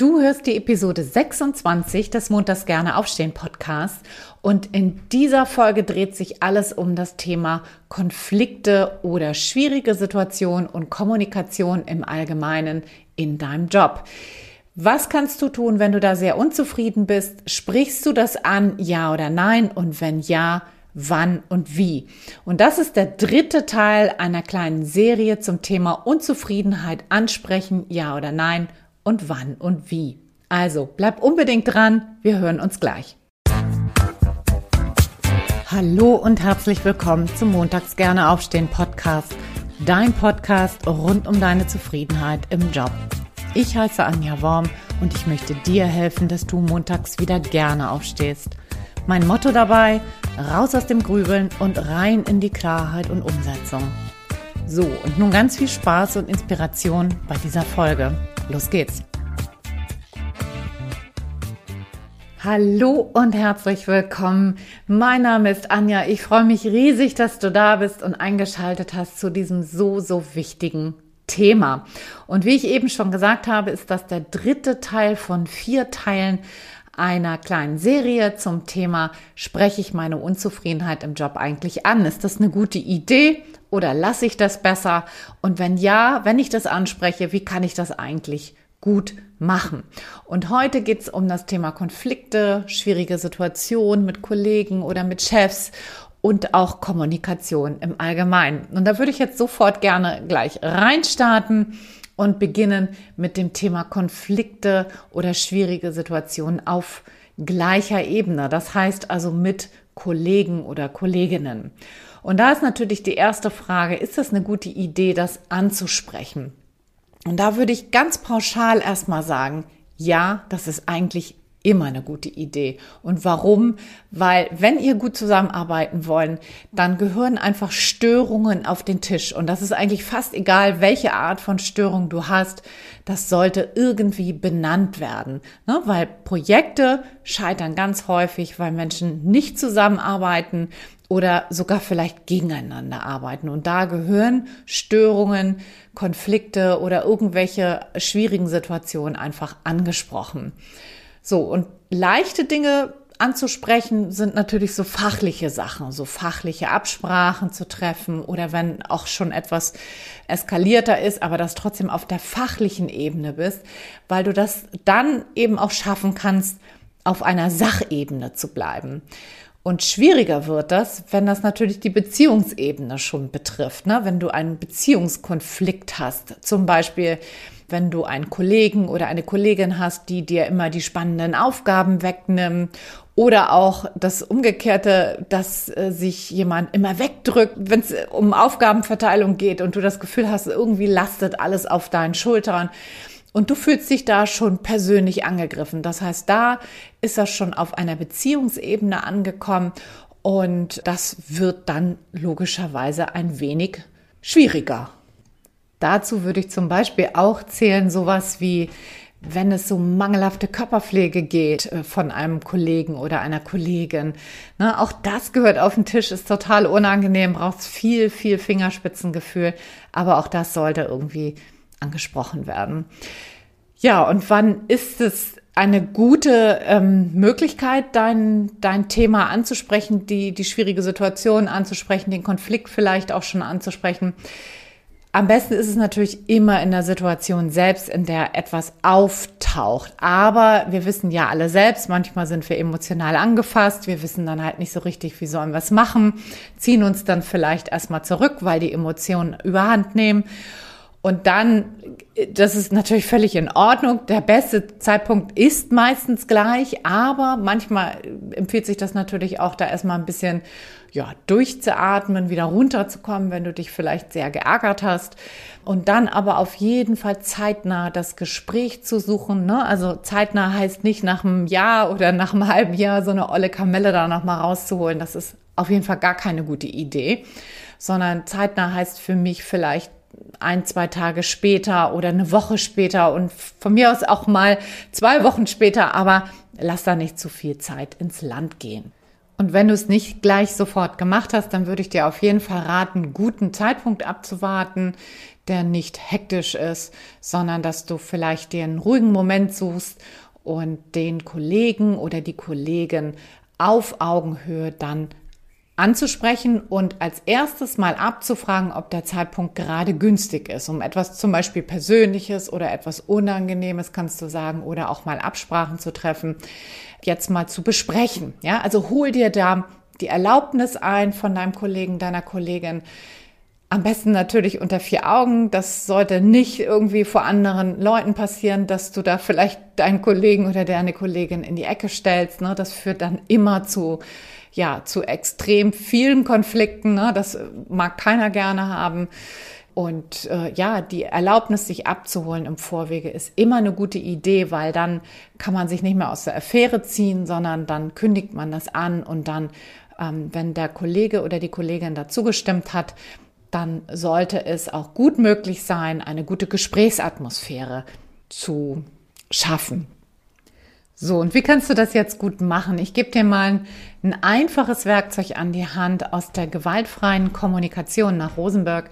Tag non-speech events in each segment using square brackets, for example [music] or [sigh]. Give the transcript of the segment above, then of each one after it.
Du hörst die Episode 26 des Montags gerne aufstehen Podcasts und in dieser Folge dreht sich alles um das Thema Konflikte oder schwierige Situationen und Kommunikation im Allgemeinen in deinem Job. Was kannst du tun, wenn du da sehr unzufrieden bist? Sprichst du das an, ja oder nein? Und wenn ja, wann und wie? Und das ist der dritte Teil einer kleinen Serie zum Thema Unzufriedenheit ansprechen, ja oder nein? Und wann und wie. Also bleib unbedingt dran, wir hören uns gleich. Hallo und herzlich willkommen zum Montags gerne aufstehen Podcast, dein Podcast rund um deine Zufriedenheit im Job. Ich heiße Anja Worm und ich möchte dir helfen, dass du montags wieder gerne aufstehst. Mein Motto dabei, raus aus dem Grübeln und rein in die Klarheit und Umsetzung. So, und nun ganz viel Spaß und Inspiration bei dieser Folge. Los geht's! Hallo und herzlich willkommen. Mein Name ist Anja. Ich freue mich riesig, dass du da bist und eingeschaltet hast zu diesem so, so wichtigen Thema. Und wie ich eben schon gesagt habe, ist das der dritte Teil von vier Teilen einer kleinen Serie zum Thema Spreche ich meine Unzufriedenheit im Job eigentlich an? Ist das eine gute Idee oder lasse ich das besser? Und wenn ja, wenn ich das anspreche, wie kann ich das eigentlich gut machen. Und heute geht es um das Thema Konflikte, schwierige Situationen mit Kollegen oder mit Chefs und auch Kommunikation im Allgemeinen. Und da würde ich jetzt sofort gerne gleich reinstarten und beginnen mit dem Thema Konflikte oder schwierige Situationen auf gleicher Ebene. Das heißt also mit Kollegen oder Kolleginnen. Und da ist natürlich die erste Frage, ist das eine gute Idee, das anzusprechen? Und da würde ich ganz pauschal erstmal sagen, ja, das ist eigentlich immer eine gute Idee. Und warum? Weil wenn ihr gut zusammenarbeiten wollen, dann gehören einfach Störungen auf den Tisch. Und das ist eigentlich fast egal, welche Art von Störung du hast. Das sollte irgendwie benannt werden. Ne? Weil Projekte scheitern ganz häufig, weil Menschen nicht zusammenarbeiten, oder sogar vielleicht gegeneinander arbeiten. Und da gehören Störungen, Konflikte oder irgendwelche schwierigen Situationen einfach angesprochen. So, und leichte Dinge anzusprechen sind natürlich so fachliche Sachen, so fachliche Absprachen zu treffen oder wenn auch schon etwas eskalierter ist, aber das trotzdem auf der fachlichen Ebene bist, weil du das dann eben auch schaffen kannst, auf einer Sachebene zu bleiben. Und schwieriger wird das, wenn das natürlich die Beziehungsebene schon betrifft. Ne? Wenn du einen Beziehungskonflikt hast, zum Beispiel wenn du einen Kollegen oder eine Kollegin hast, die dir immer die spannenden Aufgaben wegnimmt oder auch das Umgekehrte, dass äh, sich jemand immer wegdrückt, wenn es um Aufgabenverteilung geht und du das Gefühl hast, irgendwie lastet alles auf deinen Schultern. Und du fühlst dich da schon persönlich angegriffen. Das heißt, da ist das schon auf einer Beziehungsebene angekommen und das wird dann logischerweise ein wenig schwieriger. Dazu würde ich zum Beispiel auch zählen sowas wie, wenn es so mangelhafte Körperpflege geht äh, von einem Kollegen oder einer Kollegin. Ne, auch das gehört auf den Tisch, ist total unangenehm, braucht viel, viel Fingerspitzengefühl, aber auch das sollte irgendwie angesprochen werden. Ja, und wann ist es eine gute ähm, Möglichkeit, dein, dein Thema anzusprechen, die, die schwierige Situation anzusprechen, den Konflikt vielleicht auch schon anzusprechen? Am besten ist es natürlich immer in der Situation selbst, in der etwas auftaucht. Aber wir wissen ja alle selbst, manchmal sind wir emotional angefasst. Wir wissen dann halt nicht so richtig, wie sollen wir es machen, ziehen uns dann vielleicht erstmal zurück, weil die Emotionen überhand nehmen. Und dann, das ist natürlich völlig in Ordnung. Der beste Zeitpunkt ist meistens gleich, aber manchmal empfiehlt sich das natürlich auch, da erstmal ein bisschen ja, durchzuatmen, wieder runterzukommen, wenn du dich vielleicht sehr geärgert hast. Und dann aber auf jeden Fall zeitnah das Gespräch zu suchen. Ne? Also zeitnah heißt nicht nach einem Jahr oder nach einem halben Jahr so eine olle Kamelle da nochmal rauszuholen. Das ist auf jeden Fall gar keine gute Idee. Sondern zeitnah heißt für mich vielleicht ein, zwei Tage später oder eine Woche später und von mir aus auch mal zwei Wochen später, aber lass da nicht zu viel Zeit ins Land gehen. Und wenn du es nicht gleich sofort gemacht hast, dann würde ich dir auf jeden Fall raten, guten Zeitpunkt abzuwarten, der nicht hektisch ist, sondern dass du vielleicht dir einen ruhigen Moment suchst und den Kollegen oder die Kollegin auf Augenhöhe dann anzusprechen und als erstes mal abzufragen, ob der Zeitpunkt gerade günstig ist, um etwas zum Beispiel Persönliches oder etwas Unangenehmes, kannst du sagen, oder auch mal Absprachen zu treffen, jetzt mal zu besprechen. Ja, also hol dir da die Erlaubnis ein von deinem Kollegen, deiner Kollegin. Am besten natürlich unter vier Augen. Das sollte nicht irgendwie vor anderen Leuten passieren, dass du da vielleicht deinen Kollegen oder deine Kollegin in die Ecke stellst. Ne? Das führt dann immer zu ja, zu extrem vielen Konflikten. Ne? Das mag keiner gerne haben. Und äh, ja, die Erlaubnis, sich abzuholen im Vorwege, ist immer eine gute Idee, weil dann kann man sich nicht mehr aus der Affäre ziehen, sondern dann kündigt man das an und dann, ähm, wenn der Kollege oder die Kollegin dazu gestimmt hat, dann sollte es auch gut möglich sein, eine gute Gesprächsatmosphäre zu schaffen. So, und wie kannst du das jetzt gut machen? Ich gebe dir mal ein, ein, einfaches Werkzeug an die Hand aus der gewaltfreien Kommunikation nach Rosenberg,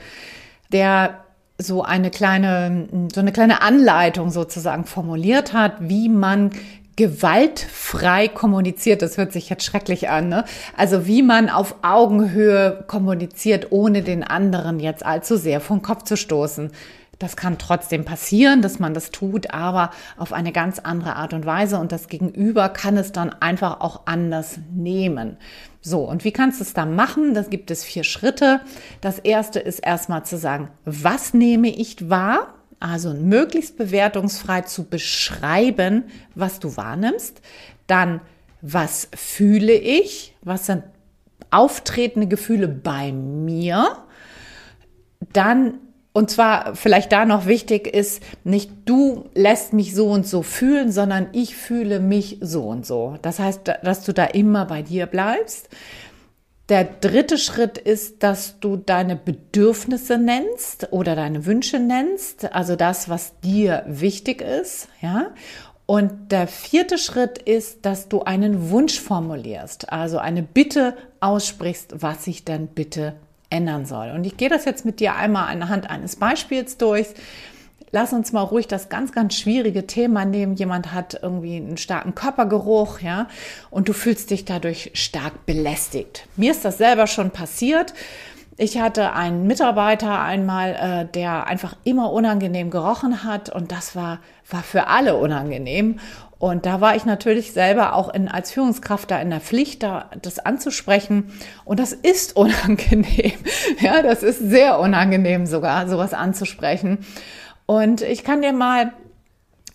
der so eine kleine, so eine kleine Anleitung sozusagen formuliert hat, wie man gewaltfrei kommuniziert. Das hört sich jetzt schrecklich an, ne? Also wie man auf Augenhöhe kommuniziert, ohne den anderen jetzt allzu sehr vom Kopf zu stoßen. Das kann trotzdem passieren, dass man das tut, aber auf eine ganz andere Art und Weise und das Gegenüber kann es dann einfach auch anders nehmen. So, und wie kannst du es dann machen? Das gibt es vier Schritte. Das erste ist erstmal zu sagen, was nehme ich wahr? Also möglichst bewertungsfrei zu beschreiben, was du wahrnimmst. Dann, was fühle ich? Was sind auftretende Gefühle bei mir? Dann und zwar vielleicht da noch wichtig ist, nicht du lässt mich so und so fühlen, sondern ich fühle mich so und so. Das heißt, dass du da immer bei dir bleibst. Der dritte Schritt ist, dass du deine Bedürfnisse nennst oder deine Wünsche nennst, also das, was dir wichtig ist, ja. Und der vierte Schritt ist, dass du einen Wunsch formulierst, also eine Bitte aussprichst, was sich denn bitte ändern soll. Und ich gehe das jetzt mit dir einmal anhand eines Beispiels durch. Lass uns mal ruhig das ganz, ganz schwierige Thema nehmen. Jemand hat irgendwie einen starken Körpergeruch, ja, und du fühlst dich dadurch stark belästigt. Mir ist das selber schon passiert. Ich hatte einen Mitarbeiter einmal, äh, der einfach immer unangenehm gerochen hat und das war, war für alle unangenehm. Und da war ich natürlich selber auch in, als Führungskraft da in der Pflicht, da das anzusprechen. Und das ist [laughs] unangenehm. Ja, das ist sehr unangenehm sogar, sowas anzusprechen. Und ich kann dir mal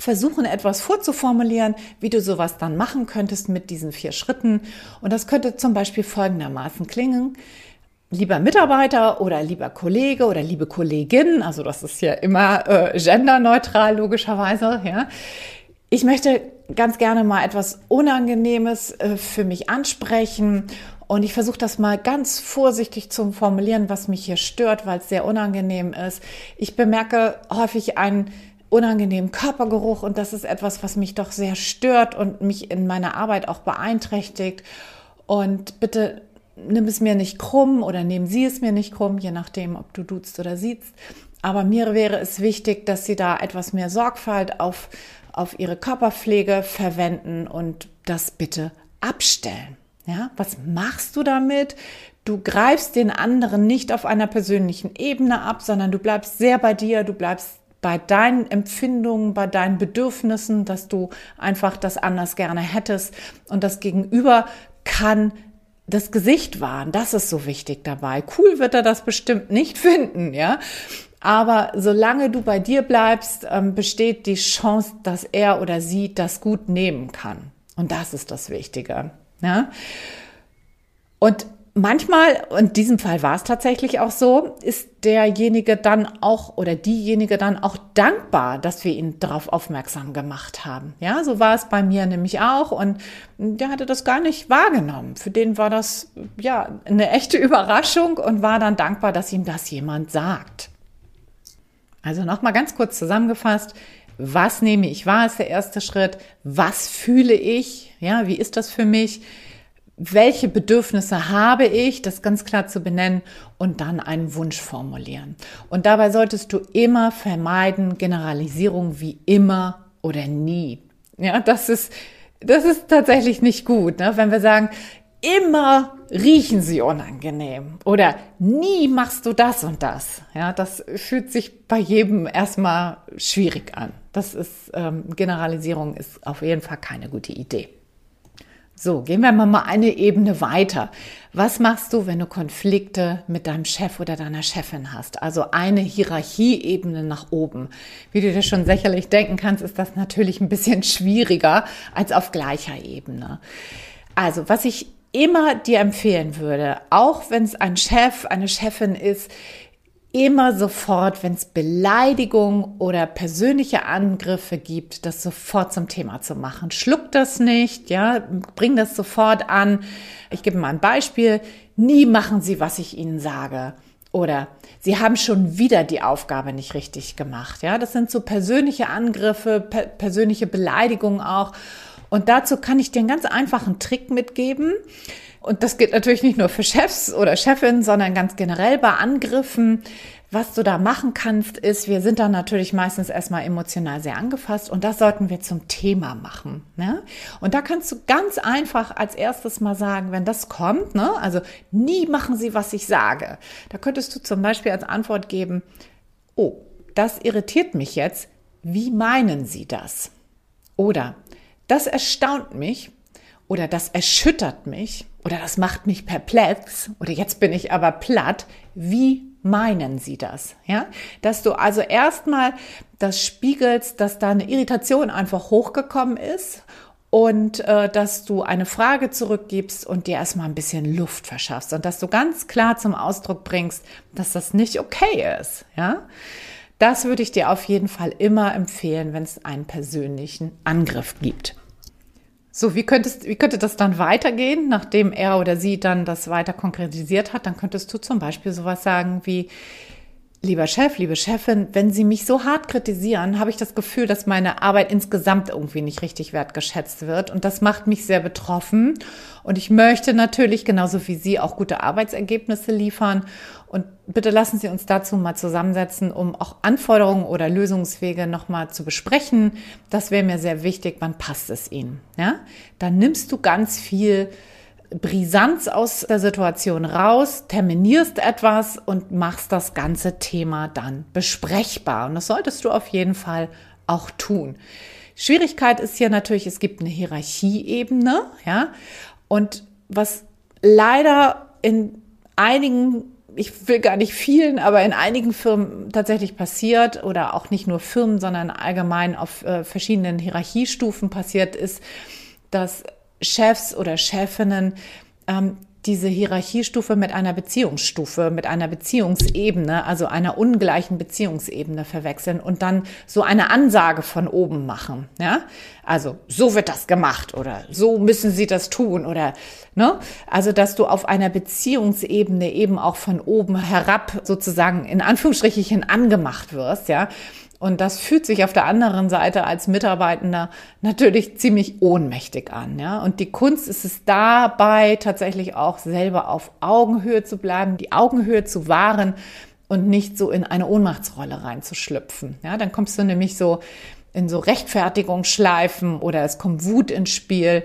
versuchen, etwas vorzuformulieren, wie du sowas dann machen könntest mit diesen vier Schritten. Und das könnte zum Beispiel folgendermaßen klingen. Lieber Mitarbeiter oder lieber Kollege oder liebe Kollegin, also das ist ja immer äh, genderneutral logischerweise, ja. Ich möchte ganz gerne mal etwas Unangenehmes äh, für mich ansprechen und ich versuche das mal ganz vorsichtig zu formulieren, was mich hier stört, weil es sehr unangenehm ist. Ich bemerke häufig einen unangenehmen Körpergeruch und das ist etwas, was mich doch sehr stört und mich in meiner Arbeit auch beeinträchtigt. Und bitte nimm es mir nicht krumm oder nehmen Sie es mir nicht krumm, je nachdem, ob du duzt oder siehst. Aber mir wäre es wichtig, dass Sie da etwas mehr Sorgfalt auf auf ihre Körperpflege verwenden und das bitte abstellen. Ja, was machst du damit? Du greifst den anderen nicht auf einer persönlichen Ebene ab, sondern du bleibst sehr bei dir, du bleibst bei deinen Empfindungen, bei deinen Bedürfnissen, dass du einfach das anders gerne hättest und das Gegenüber kann das Gesicht wahren. Das ist so wichtig dabei. Cool wird er das bestimmt nicht [laughs] finden, ja. Aber solange du bei dir bleibst, ähm, besteht die Chance, dass er oder sie das gut nehmen kann. Und das ist das Wichtige. Ja? Und manchmal, und in diesem Fall war es tatsächlich auch so, ist derjenige dann auch oder diejenige dann auch dankbar, dass wir ihn darauf aufmerksam gemacht haben. Ja, so war es bei mir nämlich auch und der hatte das gar nicht wahrgenommen. Für den war das ja eine echte [laughs] Überraschung und war dann dankbar, dass ihm das jemand sagt. Also nochmal ganz kurz zusammengefasst. Was nehme ich wahr ist der erste Schritt. Was fühle ich? Ja, wie ist das für mich? welche Bedürfnisse habe ich, das ganz klar zu benennen und dann einen Wunsch formulieren. Und dabei solltest du immer vermeiden, Generalisierung wie immer oder nie. Ja, das ist, das ist tatsächlich nicht gut, ne? wenn wir sagen, immer riechen sie unangenehm oder nie machst du das und das. Ja, das fühlt sich bei jedem erstmal schwierig an. Das ist ähm, Generalisierung ist auf jeden Fall keine gute Idee. So, gehen wir mal eine Ebene weiter. Was machst du, wenn du Konflikte mit deinem Chef oder deiner Chefin hast? Also eine Hierarchieebene nach oben. Wie du dir schon sicherlich denken kannst, ist das natürlich ein bisschen [laughs] schwieriger als auf gleicher Ebene. Also, was ich immer dir empfehlen würde, auch wenn es ein Chef, eine Chefin ist, immer sofort, wenn es Beleidigung oder persönliche Angriffe gibt, das sofort zum Thema zu machen. Schluck das nicht, ja, bring das sofort an. Ich gebe mal ein Beispiel. Nie machen Sie, was ich Ihnen sage. Oder Sie haben schon wieder die Aufgabe nicht richtig gemacht. Ja, das sind so persönliche Angriffe, per persönliche Beleidigungen auch. Und dazu kann ich dir einen ganz einfachen Trick mitgeben. Und das gilt natürlich nicht nur für Chefs oder Chefinnen, sondern ganz generell bei Angriffen. Was du da machen kannst, ist, wir sind da natürlich meistens erstmal emotional sehr angefasst und das sollten wir zum Thema machen. Ne? Und da kannst du ganz einfach als erstes mal sagen, wenn das kommt, ne? also nie machen sie, was ich sage. Da könntest du zum Beispiel als Antwort geben, oh, das irritiert mich jetzt. Wie meinen Sie das? Oder das erstaunt mich oder das erschüttert mich oder das macht mich perplex oder jetzt bin ich aber platt. Wie meinen Sie das? Ja, dass du also erstmal das spiegelst, dass da eine Irritation einfach hochgekommen ist und äh, dass du eine Frage zurückgibst und dir erstmal ein bisschen Luft verschaffst und dass du ganz klar zum Ausdruck bringst, dass das nicht okay ist. Ja, das würde ich dir auf jeden Fall immer empfehlen, wenn es einen persönlichen Angriff gibt. So, wie, könntest, wie könnte das dann weitergehen, nachdem er oder sie dann das weiter konkretisiert hat? Dann könntest du zum Beispiel sowas sagen wie, Lieber Chef, liebe Chefin, wenn Sie mich so hart kritisieren, habe ich das Gefühl, dass meine Arbeit insgesamt irgendwie nicht richtig wertgeschätzt wird. Und das macht mich sehr betroffen. Und ich möchte natürlich genauso wie Sie auch gute Arbeitsergebnisse liefern. Und bitte lassen Sie uns dazu mal zusammensetzen, um auch Anforderungen oder Lösungswege nochmal zu besprechen. Das wäre mir sehr wichtig. Wann passt es Ihnen? Ja? Dann nimmst du ganz viel Brisanz aus der Situation raus, terminierst etwas und machst das ganze Thema dann besprechbar. Und das solltest du auf jeden Fall auch tun. Schwierigkeit ist hier natürlich, es gibt eine Hierarchieebene, ja, und was leider in einigen ich will gar nicht vielen, aber in einigen Firmen tatsächlich passiert oder auch nicht nur Firmen, sondern allgemein auf äh, verschiedenen Hierarchiestufen passiert ist, dass Chefs oder Chefinnen ähm, diese Hierarchiestufe mit einer Beziehungsstufe, mit einer Beziehungsebene, also einer ungleichen Beziehungsebene verwechseln und dann so eine Ansage von oben machen. Ja, also so wird das gemacht oder so müssen Sie das tun oder ne, also dass du auf einer Beziehungsebene eben auch von oben herab sozusagen in Anführungsstrichen angemacht wirst. Ja, und das fühlt sich auf der anderen Seite als Mitarbeitender natürlich ziemlich ohnmächtig an. Ja? Und die Kunst ist es dabei, tatsächlich auch selber auf Augenhöhe zu bleiben, die Augenhöhe zu wahren und nicht so in eine Ohnmachtsrolle reinzuschlüpfen. Ja? Dann kommst du nämlich so in so Rechtfertigungsschleifen oder es kommt Wut ins Spiel.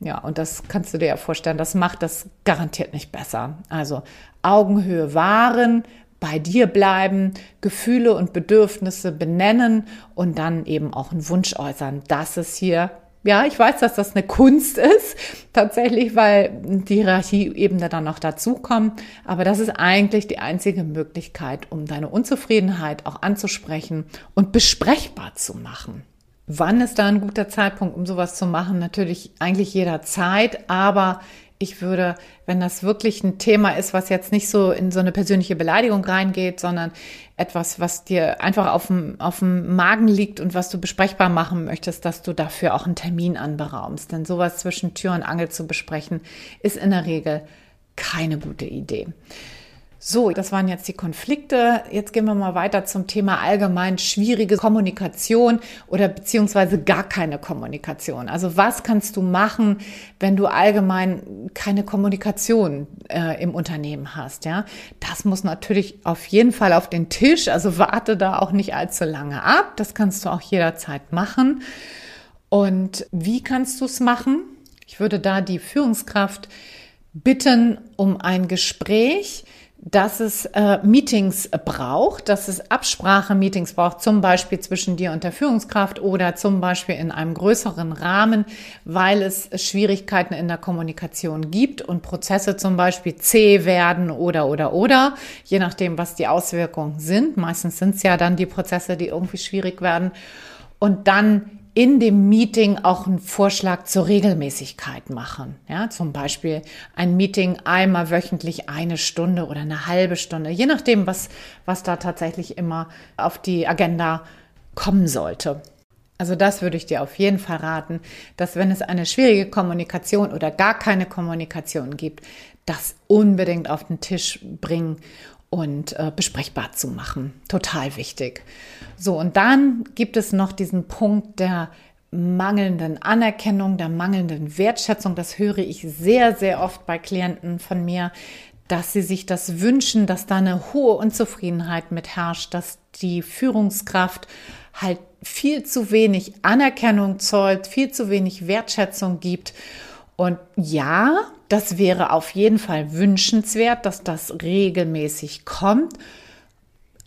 Ja, und das kannst du dir ja vorstellen, das macht das garantiert nicht besser. Also Augenhöhe wahren, bei dir bleiben, Gefühle und Bedürfnisse benennen und dann eben auch einen Wunsch äußern. Das ist hier, ja, ich weiß, dass das eine Kunst [laughs] ist, tatsächlich, weil die Hierarchieebene dann noch dazukommt. Aber das ist eigentlich die einzige Möglichkeit, um deine Unzufriedenheit auch anzusprechen und besprechbar zu machen. Wann ist da ein guter Zeitpunkt, um sowas zu machen? Natürlich eigentlich jederzeit, aber ich würde, wenn das wirklich ein Thema ist, was jetzt nicht so in so eine persönliche Beleidigung reingeht, sondern etwas, was dir einfach auf dem, auf dem Magen liegt und was du besprechbar machen möchtest, dass du dafür auch einen Termin anberaumst. Denn sowas zwischen Tür und Angel zu besprechen, ist in der Regel keine gute Idee. So, das waren jetzt die Konflikte. Jetzt gehen wir mal weiter zum Thema allgemein schwierige Kommunikation oder beziehungsweise gar keine Kommunikation. Also was kannst du machen, wenn du allgemein keine Kommunikation äh, im Unternehmen hast? Ja, das muss natürlich auf jeden Fall auf den Tisch. Also warte da auch nicht allzu lange ab. Das kannst du auch jederzeit machen. Und wie kannst du es machen? Ich würde da die Führungskraft bitten um ein Gespräch dass es äh, Meetings braucht, dass es Absprache-Meetings braucht, zum Beispiel zwischen dir und der Führungskraft oder zum Beispiel in einem größeren Rahmen, weil es Schwierigkeiten in der Kommunikation gibt und Prozesse zum Beispiel zäh werden oder oder oder, je nachdem, was die Auswirkungen sind. Meistens sind es ja dann die Prozesse, die irgendwie schwierig werden. Und dann in dem Meeting auch einen Vorschlag zur Regelmäßigkeit machen. Ja, zum Beispiel ein Meeting einmal wöchentlich eine Stunde oder eine halbe Stunde, je nachdem, was, was da tatsächlich immer auf die Agenda kommen sollte. Also das würde ich dir auf jeden Fall raten, dass wenn es eine schwierige Kommunikation oder gar keine Kommunikation gibt, das unbedingt auf den Tisch bringen und äh, besprechbar zu machen. Total wichtig. So, und dann gibt es noch diesen Punkt der mangelnden Anerkennung, der mangelnden Wertschätzung. Das höre ich sehr, sehr oft bei Klienten von mir, dass sie sich das wünschen, dass da eine hohe Unzufriedenheit mit herrscht, dass die Führungskraft halt viel zu wenig Anerkennung zollt, viel zu wenig Wertschätzung gibt. Und ja, das wäre auf jeden Fall wünschenswert, dass das regelmäßig kommt.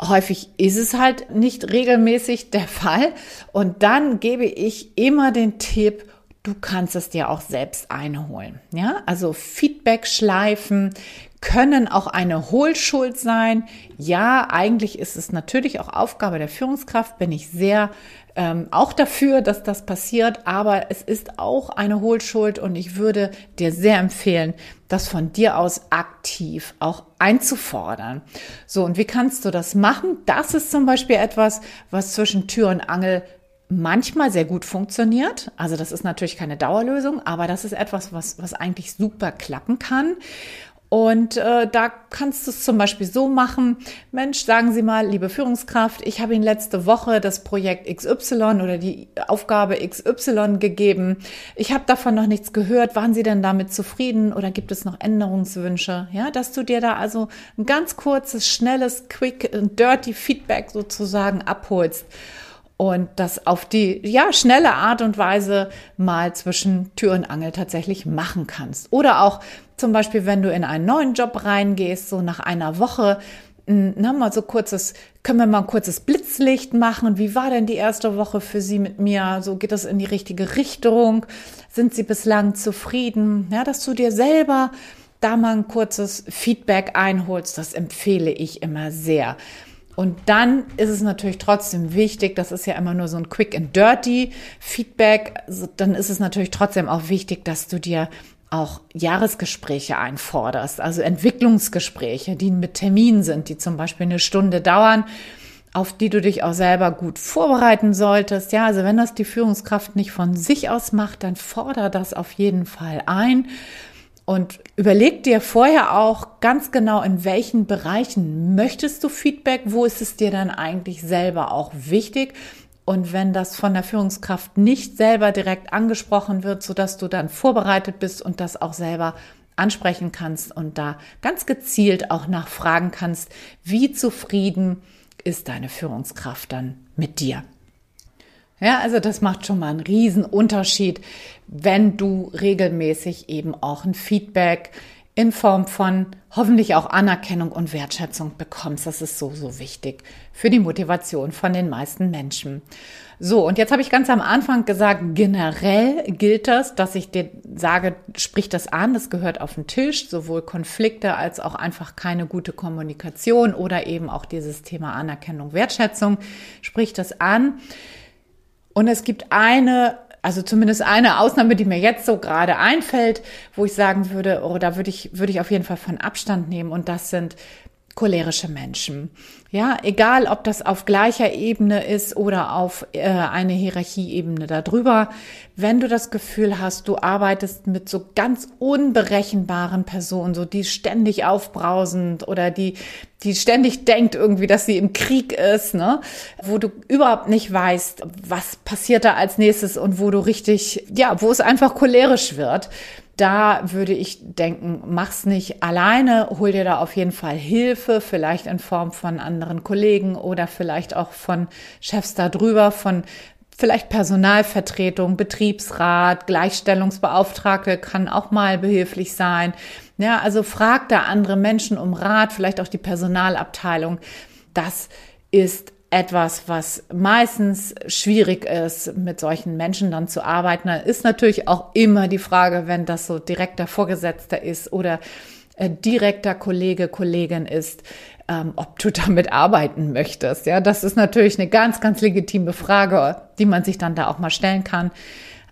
Häufig ist es halt nicht regelmäßig der [laughs] Fall. Und dann gebe ich immer den Tipp, du kannst es dir auch selbst einholen. Ja, also Feedback-Schleifen können auch eine Hohlschuld sein. Ja, eigentlich ist es natürlich auch Aufgabe der Führungskraft, bin ich sehr ähm, auch dafür, dass das passiert, aber es ist auch eine Hohlschuld und ich würde dir sehr empfehlen, das von dir aus aktiv auch einzufordern. So, und wie kannst du das machen? Das ist zum Beispiel etwas, was zwischen Tür und Angel manchmal sehr gut funktioniert. Also das ist natürlich keine Dauerlösung, aber das ist etwas, was, was eigentlich super klappen kann. Und äh, da kannst du es zum Beispiel so machen, Mensch, sagen Sie mal, liebe Führungskraft, ich habe Ihnen letzte Woche das Projekt XY oder die Aufgabe XY gegeben. Ich habe davon noch nichts gehört. Waren Sie denn damit zufrieden oder gibt es noch Änderungswünsche? Ja, dass du dir da also ein ganz kurzes, schnelles, quick, dirty Feedback sozusagen abholst und das auf die ja schnelle Art und Weise mal zwischen Tür und Angel tatsächlich machen kannst. Oder auch zum Beispiel, wenn du in einen neuen Job reingehst, so nach einer Woche, na, mal so kurzes, können wir mal ein kurzes Blitzlicht machen? Wie war denn die erste Woche für Sie mit mir? So geht das in die richtige Richtung? Sind Sie bislang zufrieden? Ja, dass du dir selber da mal ein kurzes Feedback einholst, das empfehle ich immer sehr. Und dann ist es natürlich trotzdem wichtig, das ist ja immer nur so ein quick and dirty Feedback, dann ist es natürlich trotzdem auch wichtig, dass du dir auch Jahresgespräche einforderst, also Entwicklungsgespräche, die mit Terminen sind, die zum Beispiel eine Stunde dauern, auf die du dich auch selber gut vorbereiten solltest. Ja, also wenn das die Führungskraft nicht von sich aus macht, dann forder das auf jeden Fall ein. Und überleg dir vorher auch ganz genau, in welchen Bereichen möchtest du Feedback, wo ist es dir dann eigentlich selber auch wichtig. Und wenn das von der Führungskraft nicht selber direkt angesprochen wird, sodass du dann vorbereitet bist und das auch selber ansprechen kannst und da ganz gezielt auch nachfragen kannst, wie zufrieden ist deine Führungskraft dann mit dir. Ja, also das macht schon mal einen riesen Unterschied, wenn du regelmäßig eben auch ein Feedback in Form von hoffentlich auch Anerkennung und Wertschätzung bekommst. Das ist so, so wichtig für die Motivation von den meisten Menschen. So, und jetzt habe ich ganz am Anfang gesagt, generell gilt das, dass ich dir sage, sprich das an, das gehört auf den Tisch, sowohl Konflikte als auch einfach keine gute Kommunikation oder eben auch dieses Thema Anerkennung, Wertschätzung, sprich das an. Und es gibt eine, also zumindest eine Ausnahme, die mir jetzt so gerade einfällt, wo ich sagen würde, oh, da würde ich, würde ich auf jeden Fall von Abstand nehmen. Und das sind cholerische Menschen. Ja, egal ob das auf gleicher Ebene ist oder auf äh, eine Hierarchieebene darüber. Wenn du das Gefühl hast, du arbeitest mit so ganz unberechenbaren Personen, so die ständig aufbrausend oder die, die ständig denkt irgendwie, dass sie im Krieg ist, ne, wo du überhaupt nicht weißt, was passiert da als nächstes und wo du richtig, ja, wo es einfach cholerisch wird, da würde ich denken, mach's nicht alleine, hol dir da auf jeden Fall Hilfe, vielleicht in Form von anderen Kollegen oder vielleicht auch von Chefs da drüber, von vielleicht Personalvertretung, Betriebsrat, Gleichstellungsbeauftragte kann auch mal behilflich sein. Ja, also frag da andere Menschen um Rat, vielleicht auch die Personalabteilung. Das ist etwas, was meistens schwierig ist, mit solchen Menschen dann zu arbeiten. Da ist natürlich auch immer die Frage, wenn das so direkter Vorgesetzter ist oder äh, direkter Kollege, Kollegin ist, ähm, ob du [laughs] damit arbeiten möchtest. Ja, das ist natürlich eine ganz, ganz legitime Frage, die man sich dann da auch mal stellen kann.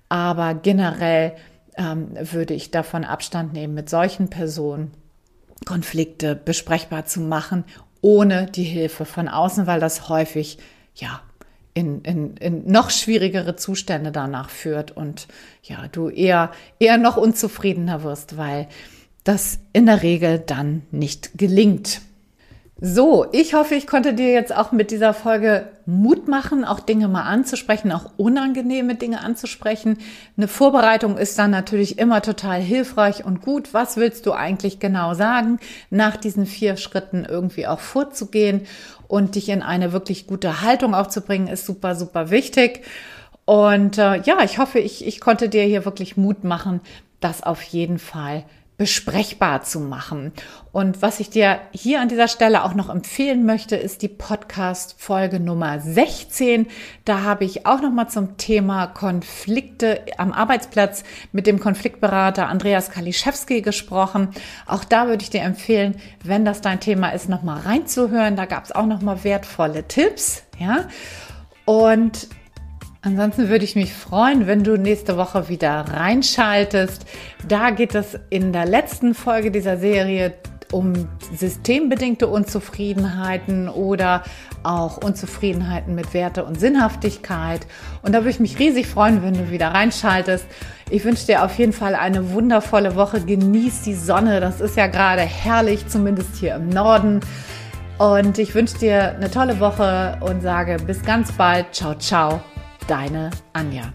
Aber generell ähm, würde ich davon Abstand nehmen, mit solchen Personen Konflikte besprechbar zu machen ohne die Hilfe von außen, weil das häufig, ja, in, in, in noch schwierigere Zustände danach führt und ja, du eher, eher noch unzufriedener wirst, weil das in der Regel dann nicht gelingt. So, ich hoffe, ich konnte dir jetzt auch mit dieser Folge Mut machen, auch Dinge mal anzusprechen, auch unangenehme Dinge anzusprechen. Eine Vorbereitung ist dann natürlich immer total hilfreich und gut. Was willst du eigentlich genau sagen? Nach diesen vier Schritten irgendwie auch vorzugehen und dich in eine wirklich gute Haltung auch zu bringen, ist super, super wichtig. Und äh, ja, ich hoffe, ich, ich konnte dir hier wirklich Mut machen, das auf jeden Fall besprechbar zu machen. Und was ich dir hier an dieser Stelle auch noch empfehlen möchte, ist die Podcast Folge Nummer 16. Da habe ich auch noch mal zum Thema Konflikte am Arbeitsplatz mit dem Konfliktberater Andreas Kaliszewski gesprochen. Auch da würde ich dir empfehlen, wenn das dein Thema ist, noch mal reinzuhören. Da gab es auch noch mal wertvolle Tipps, ja. Und Ansonsten würde ich mich freuen, wenn du nächste Woche wieder reinschaltest. Da geht es in der letzten Folge dieser Serie um systembedingte Unzufriedenheiten oder auch Unzufriedenheiten mit Werte und Sinnhaftigkeit. Und da würde ich mich riesig freuen, wenn du wieder reinschaltest. Ich wünsche dir auf jeden Fall eine wundervolle Woche. Genieß die Sonne. Das ist ja gerade herrlich, zumindest hier im Norden. Und ich wünsche dir eine tolle Woche und sage bis ganz bald. Ciao, ciao deine Anja.